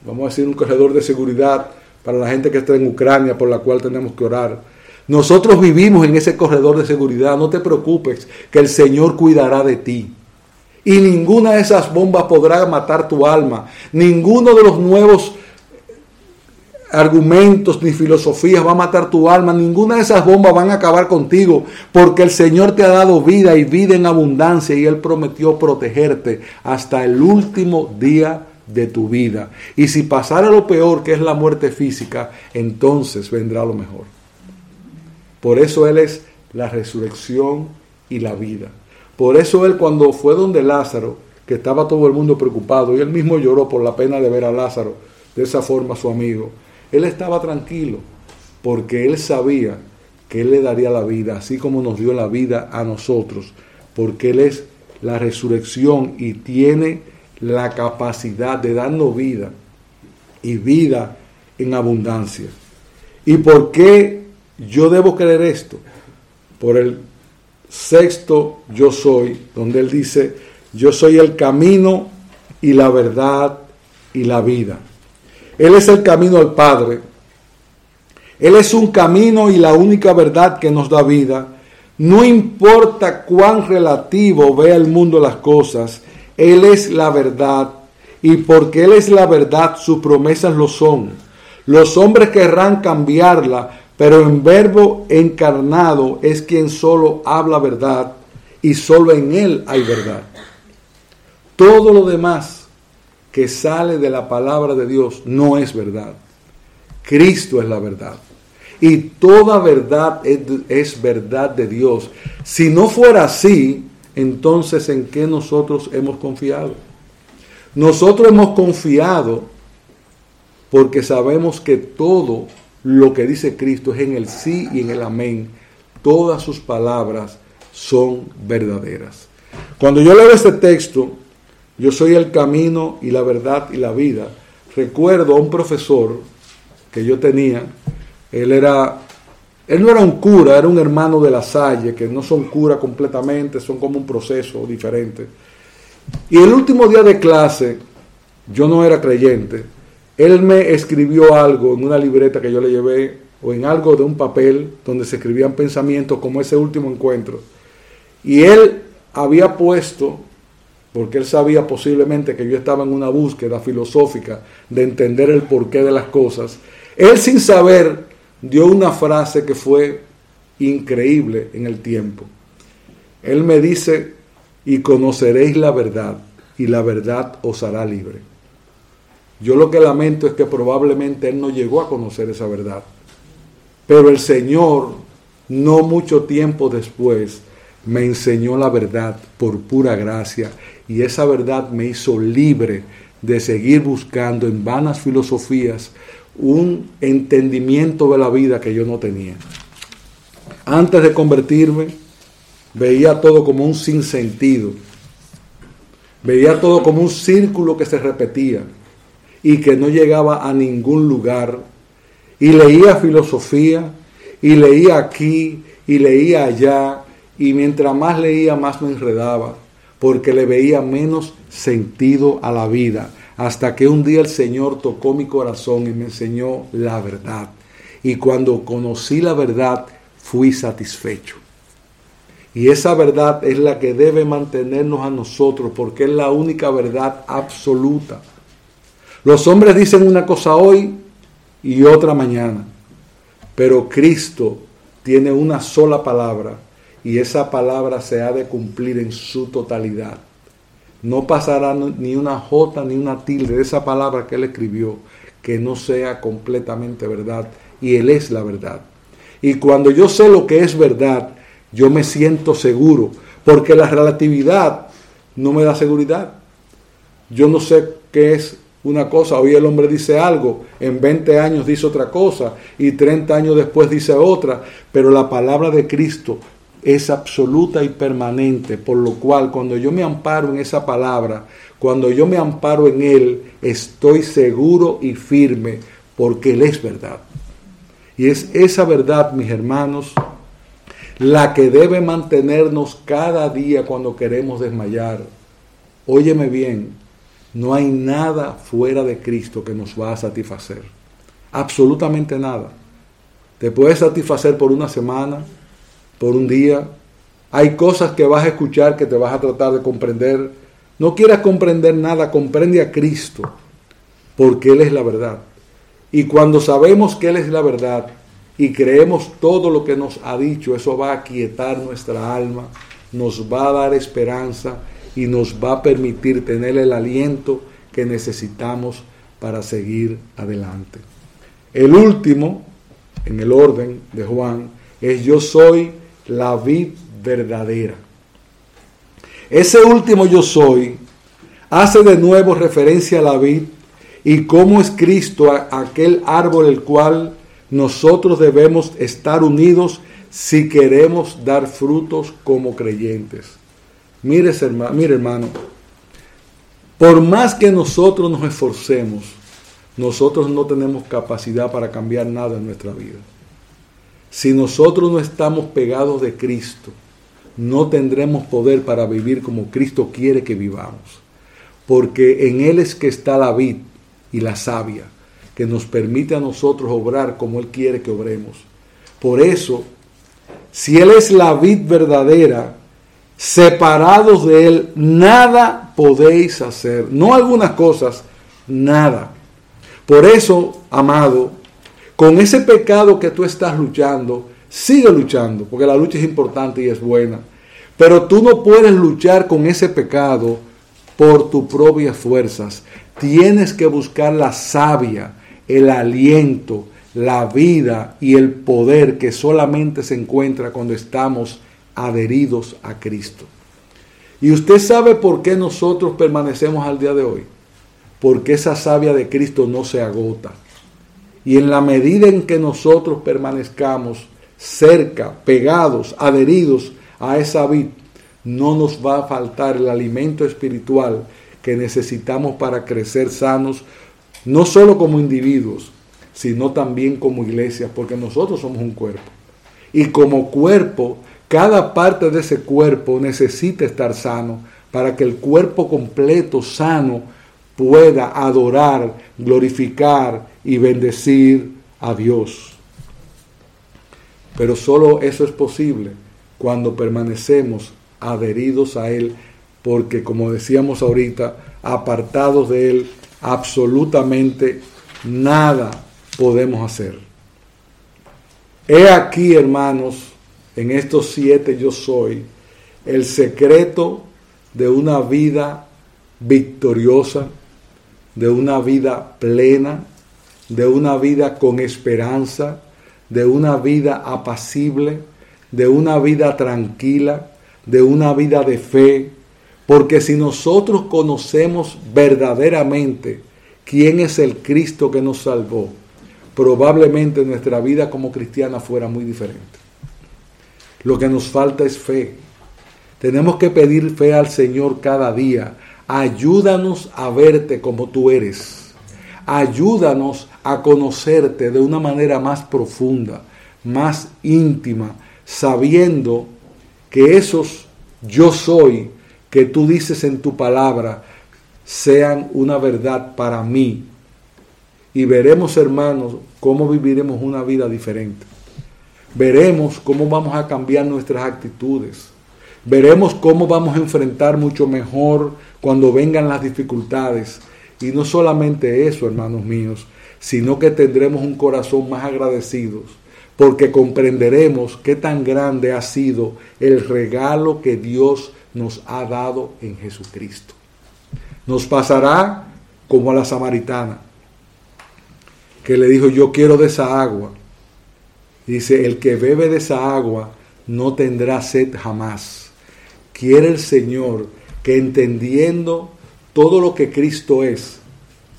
vamos a decir, un corredor de seguridad para la gente que está en Ucrania, por la cual tenemos que orar. Nosotros vivimos en ese corredor de seguridad, no te preocupes, que el Señor cuidará de ti. Y ninguna de esas bombas podrá matar tu alma. Ninguno de los nuevos argumentos ni filosofías va a matar tu alma. Ninguna de esas bombas van a acabar contigo. Porque el Señor te ha dado vida y vida en abundancia. Y Él prometió protegerte hasta el último día de tu vida. Y si pasara lo peor, que es la muerte física, entonces vendrá lo mejor. Por eso Él es la resurrección y la vida. Por eso él cuando fue donde Lázaro, que estaba todo el mundo preocupado, y él mismo lloró por la pena de ver a Lázaro de esa forma su amigo, él estaba tranquilo, porque él sabía que él le daría la vida, así como nos dio la vida a nosotros, porque él es la resurrección y tiene la capacidad de darnos vida y vida en abundancia. ¿Y por qué yo debo creer esto? Por el sexto yo soy, donde él dice, yo soy el camino y la verdad y la vida. Él es el camino al Padre. Él es un camino y la única verdad que nos da vida. No importa cuán relativo vea el mundo las cosas, Él es la verdad. Y porque Él es la verdad, sus promesas lo son. Los hombres querrán cambiarla, pero en verbo encarnado es quien solo habla verdad y solo en él hay verdad. Todo lo demás que sale de la palabra de Dios no es verdad. Cristo es la verdad. Y toda verdad es, verdad de Dios. Si no fuera así, entonces ¿en qué nosotros hemos confiado? Nosotros hemos confiado porque sabemos que todo lo que dice Cristo es en el sí y en el amén. Todas sus palabras son verdaderas. Cuando yo leo este texto, yo soy el camino y la verdad y la vida. Recuerdo a un profesor que yo tenía, él era, él no era un cura, era un hermano de la Salle, que no son cura completamente, son como un proceso diferente. Y el último día de clase, yo no era creyente, él me escribió algo en una libreta que yo le llevé, o en algo de un papel donde se escribían pensamientos como ese último encuentro. Y él había puesto, porque él sabía posiblemente que yo estaba en una búsqueda filosófica de entender el porqué de las cosas, él sin saber dio una frase que fue increíble en el tiempo. Él me dice, y conoceréis la verdad, y la verdad os hará libre. Yo lo que lamento es que probablemente él no llegó a conocer esa verdad. Pero el Señor, no mucho tiempo después, me enseñó la verdad por pura gracia y esa verdad me hizo libre de seguir buscando en vanas filosofías un entendimiento de la vida que yo no tenía. Antes de convertirme, veía todo como un sinsentido. Veía todo como un círculo que se repetía y que no llegaba a ningún lugar. Y leía filosofía, y leía aquí, y leía allá, y mientras más leía, más me enredaba, porque le veía menos sentido a la vida, hasta que un día el Señor tocó mi corazón y me enseñó la verdad. Y cuando conocí la verdad, fui satisfecho. Y esa verdad es la que debe mantenernos a nosotros, porque es la única verdad absoluta. Los hombres dicen una cosa hoy y otra mañana, pero Cristo tiene una sola palabra y esa palabra se ha de cumplir en su totalidad. No pasará ni una jota ni una tilde de esa palabra que él escribió que no sea completamente verdad y él es la verdad. Y cuando yo sé lo que es verdad, yo me siento seguro, porque la relatividad no me da seguridad. Yo no sé qué es una cosa, hoy el hombre dice algo, en 20 años dice otra cosa y 30 años después dice otra, pero la palabra de Cristo es absoluta y permanente, por lo cual cuando yo me amparo en esa palabra, cuando yo me amparo en Él, estoy seguro y firme, porque Él es verdad. Y es esa verdad, mis hermanos, la que debe mantenernos cada día cuando queremos desmayar. Óyeme bien, no hay nada fuera de Cristo que nos va a satisfacer. Absolutamente nada. Te puede satisfacer por una semana, por un día. Hay cosas que vas a escuchar que te vas a tratar de comprender. No quieras comprender nada, comprende a Cristo, porque Él es la verdad. Y cuando sabemos que Él es la verdad y creemos todo lo que nos ha dicho, eso va a quietar nuestra alma, nos va a dar esperanza y nos va a permitir tener el aliento que necesitamos para seguir adelante. El último, en el orden de Juan, es yo soy la vid verdadera. Ese último yo soy hace de nuevo referencia a la vid y cómo es Cristo aquel árbol el cual nosotros debemos estar unidos si queremos dar frutos como creyentes. Mire, hermano, mire hermano, por más que nosotros nos esforcemos, nosotros no tenemos capacidad para cambiar nada en nuestra vida. Si nosotros no estamos pegados de Cristo, no tendremos poder para vivir como Cristo quiere que vivamos. Porque en Él es que está la vid y la savia, que nos permite a nosotros obrar como Él quiere que obremos. Por eso, si Él es la vid verdadera, separados de Él, nada podéis hacer. No algunas cosas, nada. Por eso, amado, con ese pecado que tú estás luchando, sigue luchando, porque la lucha es importante y es buena. Pero tú no puedes luchar con ese pecado por tus propias fuerzas. Tienes que buscar la savia, el aliento, la vida y el poder que solamente se encuentra cuando estamos adheridos a Cristo. Y usted sabe por qué nosotros permanecemos al día de hoy. Porque esa savia de Cristo no se agota. Y en la medida en que nosotros permanezcamos cerca, pegados, adheridos a esa vid, no nos va a faltar el alimento espiritual que necesitamos para crecer sanos, no solo como individuos, sino también como iglesia, porque nosotros somos un cuerpo. Y como cuerpo, cada parte de ese cuerpo necesita estar sano para que el cuerpo completo, sano, pueda adorar, glorificar y bendecir a Dios. Pero solo eso es posible cuando permanecemos adheridos a Él, porque como decíamos ahorita, apartados de Él, absolutamente nada podemos hacer. He aquí, hermanos, en estos siete yo soy, el secreto de una vida victoriosa, de una vida plena, de una vida con esperanza, de una vida apacible, de una vida tranquila, de una vida de fe, porque si nosotros conocemos verdaderamente quién es el Cristo que nos salvó, probablemente nuestra vida como cristiana fuera muy diferente. Lo que nos falta es fe. Tenemos que pedir fe al Señor cada día. Ayúdanos a verte como tú eres. Ayúdanos a conocerte de una manera más profunda, más íntima, sabiendo que esos yo soy que tú dices en tu palabra sean una verdad para mí y veremos, hermanos, cómo viviremos una vida diferente. Veremos cómo vamos a cambiar nuestras actitudes. Veremos cómo vamos a enfrentar mucho mejor cuando vengan las dificultades. Y no solamente eso, hermanos míos, sino que tendremos un corazón más agradecidos, porque comprenderemos qué tan grande ha sido el regalo que Dios nos ha dado en Jesucristo. Nos pasará como a la samaritana que le dijo, yo quiero de esa agua. Dice, el que bebe de esa agua no tendrá sed jamás. Quiere el Señor que entendiendo todo lo que Cristo es,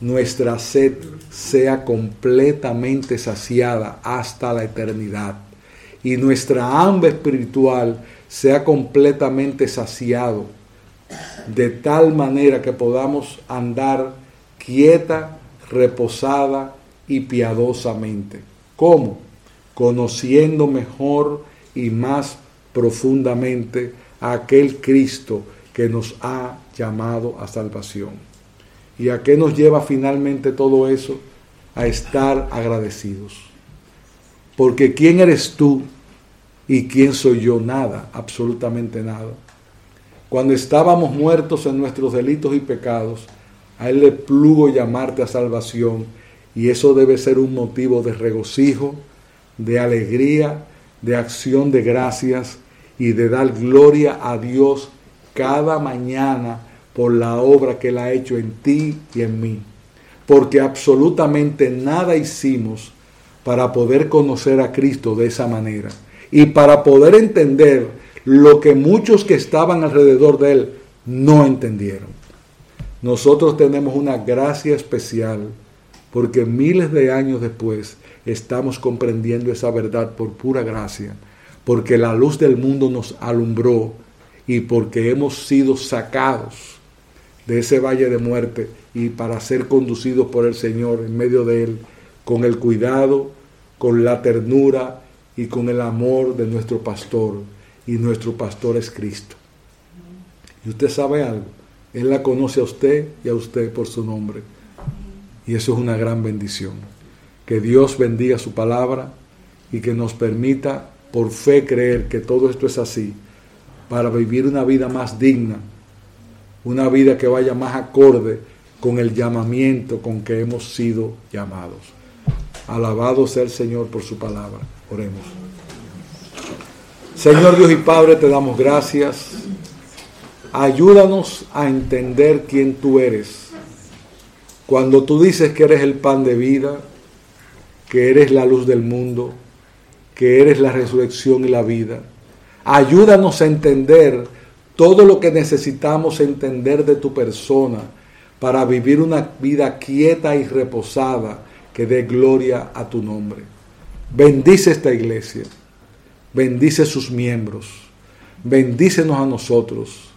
nuestra sed sea completamente saciada hasta la eternidad. Y nuestra hambre espiritual sea completamente saciado. De tal manera que podamos andar quieta, reposada y piadosamente. ¿Cómo? Conociendo mejor y más profundamente a aquel Cristo que nos ha llamado a salvación. ¿Y a qué nos lleva finalmente todo eso? A estar agradecidos. Porque ¿quién eres tú y quién soy yo? Nada, absolutamente nada. Cuando estábamos muertos en nuestros delitos y pecados, a Él le plugo llamarte a salvación y eso debe ser un motivo de regocijo, de alegría, de acción de gracias y de dar gloria a Dios cada mañana por la obra que Él ha hecho en ti y en mí. Porque absolutamente nada hicimos para poder conocer a Cristo de esa manera y para poder entender lo que muchos que estaban alrededor de Él no entendieron. Nosotros tenemos una gracia especial porque miles de años después estamos comprendiendo esa verdad por pura gracia, porque la luz del mundo nos alumbró y porque hemos sido sacados de ese valle de muerte y para ser conducidos por el Señor en medio de él, con el cuidado, con la ternura y con el amor de nuestro pastor. Y nuestro pastor es Cristo. Y usted sabe algo, Él la conoce a usted y a usted por su nombre. Y eso es una gran bendición. Que Dios bendiga su palabra y que nos permita por fe creer que todo esto es así para vivir una vida más digna, una vida que vaya más acorde con el llamamiento con que hemos sido llamados. Alabado sea el Señor por su palabra. Oremos. Señor Dios y Padre, te damos gracias Ayúdanos a entender quién tú eres. Cuando tú dices que eres el pan de vida, que eres la luz del mundo, que eres la resurrección y la vida, ayúdanos a entender todo lo que necesitamos entender de tu persona para vivir una vida quieta y reposada que dé gloria a tu nombre. Bendice esta iglesia, bendice sus miembros, bendícenos a nosotros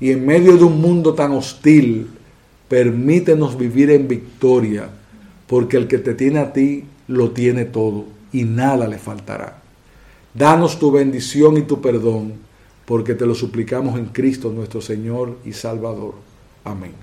y en medio de un mundo tan hostil, permítenos vivir en victoria, porque el que te tiene a ti lo tiene todo y nada le faltará. Danos tu bendición y tu perdón, porque te lo suplicamos en Cristo nuestro Señor y Salvador. Amén.